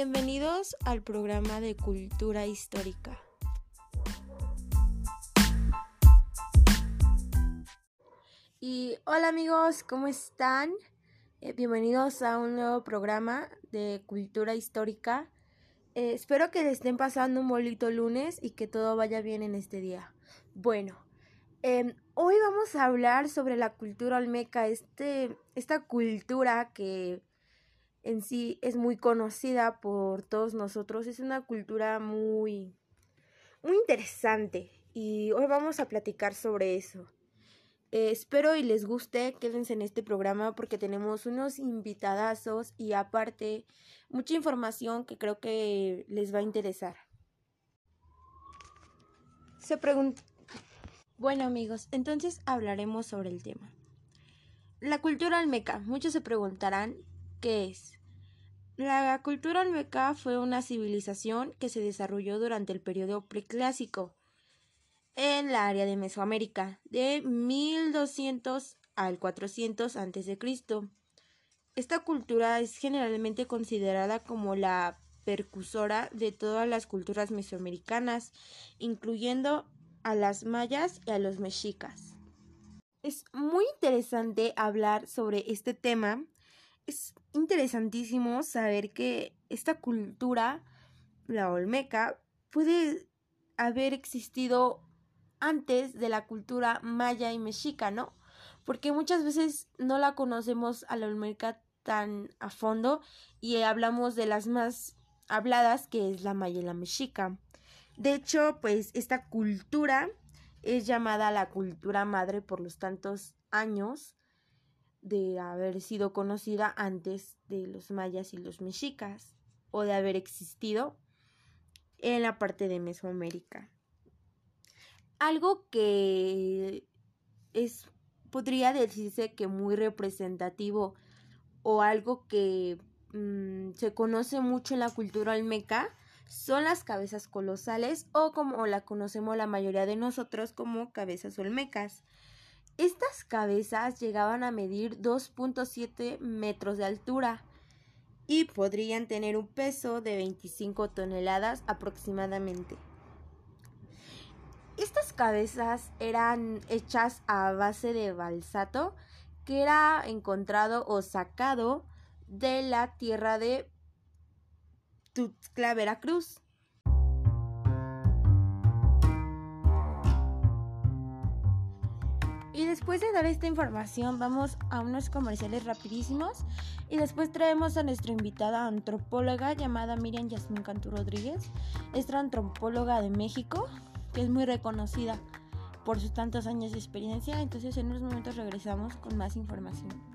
Bienvenidos al programa de Cultura Histórica. Y hola amigos, ¿cómo están? Eh, bienvenidos a un nuevo programa de Cultura Histórica. Eh, espero que le estén pasando un bonito lunes y que todo vaya bien en este día. Bueno, em, hoy vamos a hablar sobre la cultura olmeca, este, esta cultura que en sí es muy conocida por todos nosotros. Es una cultura muy, muy interesante y hoy vamos a platicar sobre eso. Eh, espero y les guste, quédense en este programa porque tenemos unos invitadazos y aparte mucha información que creo que les va a interesar. Se pregunta... Bueno amigos, entonces hablaremos sobre el tema. La cultura almeca. Muchos se preguntarán qué es. La cultura olmeca fue una civilización que se desarrolló durante el periodo preclásico en la área de Mesoamérica, de 1200 al 400 a.C. Esta cultura es generalmente considerada como la percusora de todas las culturas mesoamericanas, incluyendo a las mayas y a los mexicas. Es muy interesante hablar sobre este tema es interesantísimo saber que esta cultura, la olmeca, puede haber existido antes de la cultura maya y mexica, ¿no? Porque muchas veces no la conocemos a la olmeca tan a fondo y hablamos de las más habladas que es la maya y la mexica. De hecho, pues esta cultura es llamada la cultura madre por los tantos años de haber sido conocida antes de los mayas y los mexicas o de haber existido en la parte de Mesoamérica. Algo que es podría decirse que muy representativo o algo que mm, se conoce mucho en la cultura olmeca son las cabezas colosales o como la conocemos la mayoría de nosotros como cabezas olmecas. Estas cabezas llegaban a medir 2.7 metros de altura y podrían tener un peso de 25 toneladas aproximadamente. Estas cabezas eran hechas a base de balsato que era encontrado o sacado de la tierra de Tuxtla, Veracruz. Y después de dar esta información, vamos a unos comerciales rapidísimos y después traemos a nuestra invitada antropóloga llamada Miriam Yasmin Cantú Rodríguez, esta antropóloga de México, que es muy reconocida por sus tantos años de experiencia. Entonces en unos momentos regresamos con más información.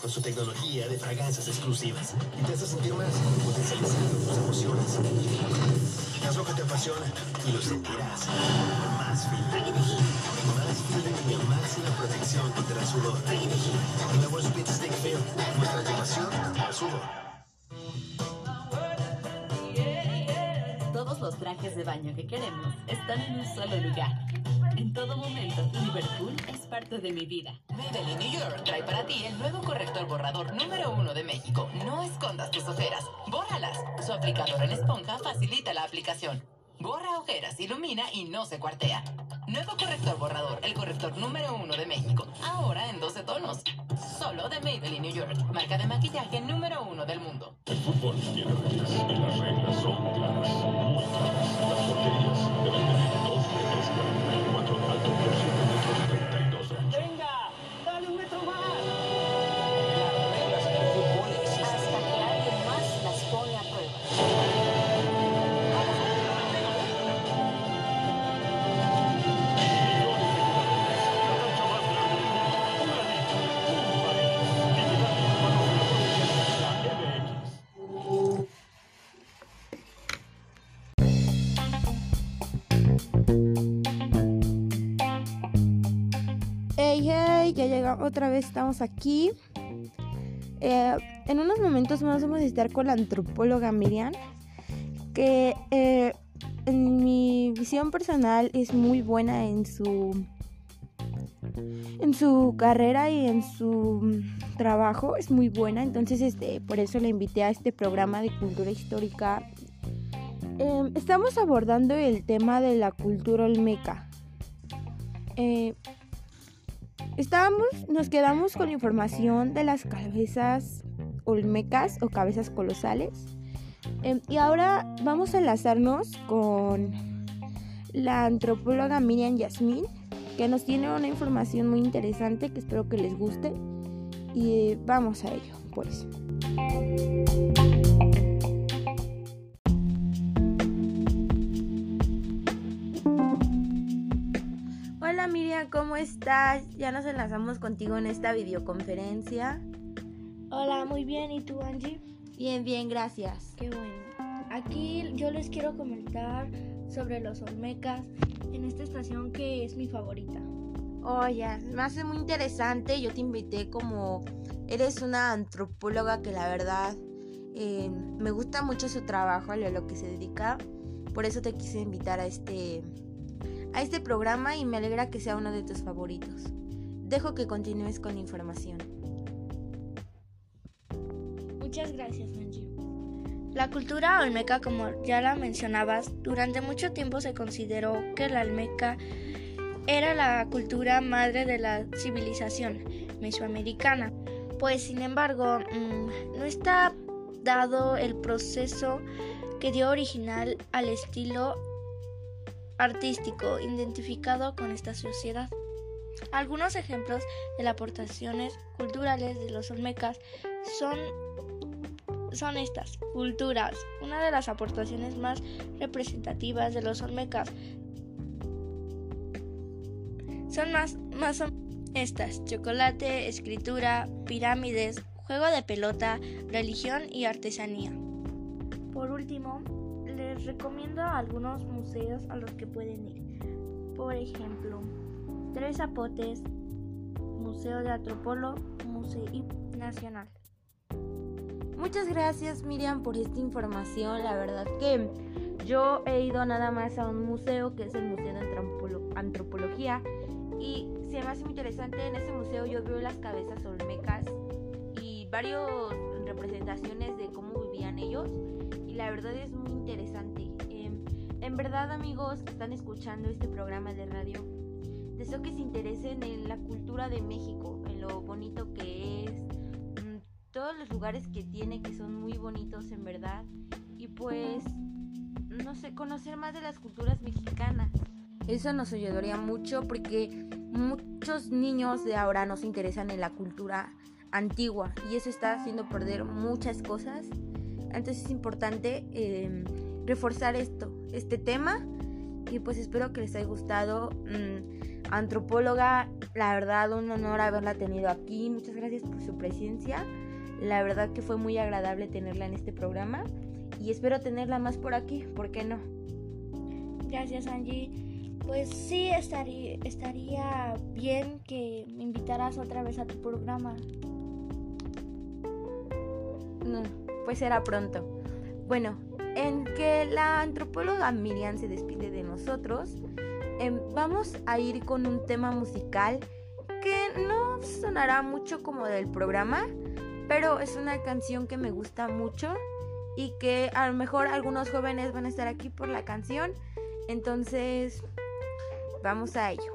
Con su tecnología de fragancias exclusivas y te hace sentir más potencializando tus emociones. Haz lo que te apasiona y lo sentirás más feliz. Más feeling y máxima protección contra el sudor. Nuevo Speed Stick Film. Nuestra animación al sudor. Todos los trajes de baño que queremos están en un solo lugar. En todo momento, Liverpool es parte de mi vida. Maybelline New York trae para ti el nuevo corrector borrador número uno de México. No escondas tus ojeras, bórralas. Su aplicador en esponja facilita la aplicación. Borra ojeras, ilumina y no se cuartea. Nuevo corrector borrador, el corrector número uno de México. Ahora en 12 tonos. Solo de Maybelline New York, marca de maquillaje número uno del mundo. El fútbol tiene reglas y las reglas son claras. Muy claras. Las porterías deben tener otra vez, estamos aquí. Eh, en unos momentos más vamos a estar con la antropóloga Miriam, que eh, en mi visión personal es muy buena en su en su carrera y en su mm, trabajo es muy buena, entonces este, por eso la invité a este programa de cultura histórica. Em, estamos abordando el tema de la cultura olmeca. Eh, estábamos, nos quedamos con información de las cabezas olmecas o cabezas colosales. Em, y ahora vamos a enlazarnos con la antropóloga Miriam Yasmín, que nos tiene una información muy interesante que espero que les guste. Y vamos a ello, pues. ¿Cómo estás? Ya nos enlazamos contigo en esta videoconferencia. Hola, muy bien. ¿Y tú, Angie? Bien, bien, gracias. Qué bueno. Aquí yo les quiero comentar sobre los Olmecas en esta estación que es mi favorita. Oye, me hace muy interesante. Yo te invité como eres una antropóloga que la verdad eh, me gusta mucho su trabajo, a lo que se dedica. Por eso te quise invitar a este, a este programa y me alegra que sea uno de tus favoritos. Dejo que continúes con la información. Muchas gracias, Angie. La cultura olmeca, como ya la mencionabas, durante mucho tiempo se consideró que la olmeca era la cultura madre de la civilización mesoamericana, pues sin embargo mm, no está dado el proceso que dio original al estilo artístico identificado con esta sociedad. Algunos ejemplos de las aportaciones culturales de los olmecas son son estas, culturas, una de las aportaciones más representativas de los olmecas. Son más, más son estas, chocolate, escritura, pirámides, juego de pelota, religión y artesanía. Por último, recomiendo algunos museos a los que pueden ir. Por ejemplo, Tres Zapotes, Museo de Antropólogo, Museo Nacional. Muchas gracias Miriam por esta información. La verdad que yo he ido nada más a un museo que es el Museo de Antropología y se me hace muy interesante. En ese museo yo veo las cabezas olmecas y varias representaciones de cómo vivían ellos y la verdad es muy interesante. En verdad amigos que están escuchando este programa de radio, deseo que se interesen en la cultura de México, en lo bonito que es todos los lugares que tiene que son muy bonitos en verdad. Y pues no sé conocer más de las culturas mexicanas. Eso nos ayudaría mucho porque muchos niños de ahora no se interesan en la cultura antigua y eso está haciendo perder muchas cosas. Entonces es importante em, reforzar esto este tema y pues espero que les haya gustado mm, antropóloga la verdad un honor haberla tenido aquí muchas gracias por su presencia la verdad que fue muy agradable tenerla en este programa y espero tenerla más por aquí, ¿por qué no? Gracias Angie. Pues sí, estaría, estaría bien que me invitaras otra vez a tu programa. No, pues será pronto. Bueno, en que la antropóloga Miriam se despide de nosotros, em, vamos a ir con un tema musical que no sonará mucho como del programa, pero es una canción que me gusta mucho y que a lo mejor algunos jóvenes van a estar aquí por la canción, entonces vamos a ello.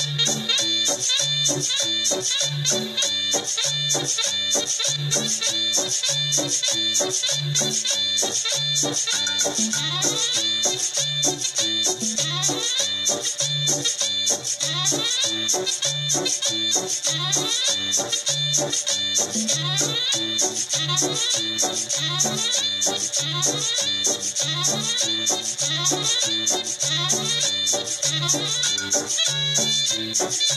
Thank you. existe.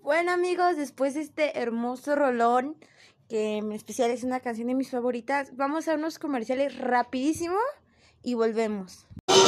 Bueno amigos, después de este hermoso rolón, que en especial es una canción de mis favoritas, vamos a unos comerciales rapidísimo y volvemos.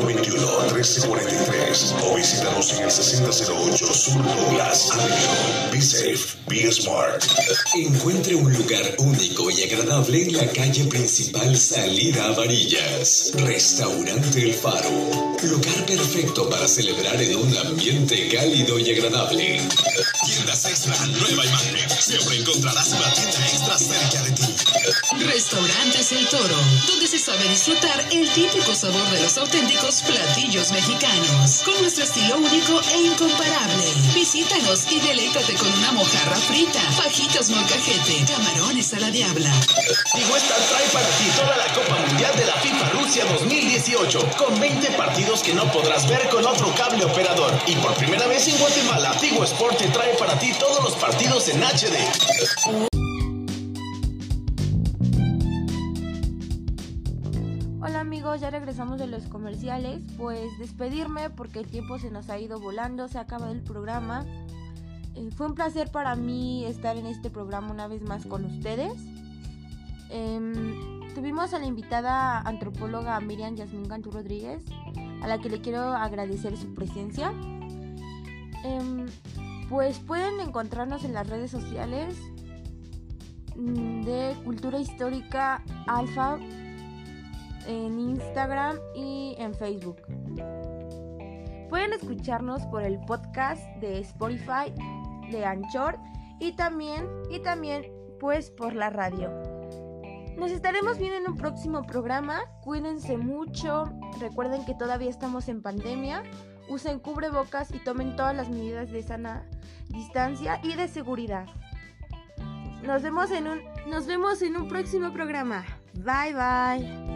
405-421-1343 o visítanos en el 6008 Sur Douglas Avenue. Be safe, be smart. Encuentre un lugar único y agradable en la calle principal Salida a Varillas. Restaurante El Faro. Lugar perfecto para celebrar en un ambiente cálido y agradable. Tiendas Extra, nueva imagen. Siempre encontrarás una tienda extra cerca de ti. Restaurantes El Toro, donde se sabe disfrutar el típico sabor de los auténticos platillos mexicanos, con nuestro estilo único e incomparable. Visítanos y deleítate con una mojarra frita, fajitas molcajete, camarones a la diabla. Digo, esta trae para ti toda la Copa Mundial de la FIFA Rusia Francia 2018, con 20 partidos que no podrás ver con otro cable operador. Y por primera vez en Guatemala, Tigo Sport te trae para ti todos los partidos en HD. Hola amigos, ya regresamos de los comerciales. Pues despedirme porque el tiempo se nos ha ido volando, se ha acabado el programa. Eh, fue un placer para mí estar en este programa una vez más con ustedes. Em, tuvimos a la invitada antropóloga Miriam Yasmín Cantú Rodríguez, a la que le quiero agradecer su presencia. Em, pues pueden encontrarnos en las redes sociales mm, de Cultura Histórica Alfa en Instagram y en Facebook. Pueden escucharnos por el podcast de Spotify, de Anchor y también y también pues por la radio. Nos estaremos viendo en un próximo programa. Cuídense mucho. Recuerden que todavía estamos en pandemia. Usen cubrebocas y tomen todas las medidas de sana distancia y de seguridad. Nos vemos en un nos vemos en un próximo programa. Bye bye.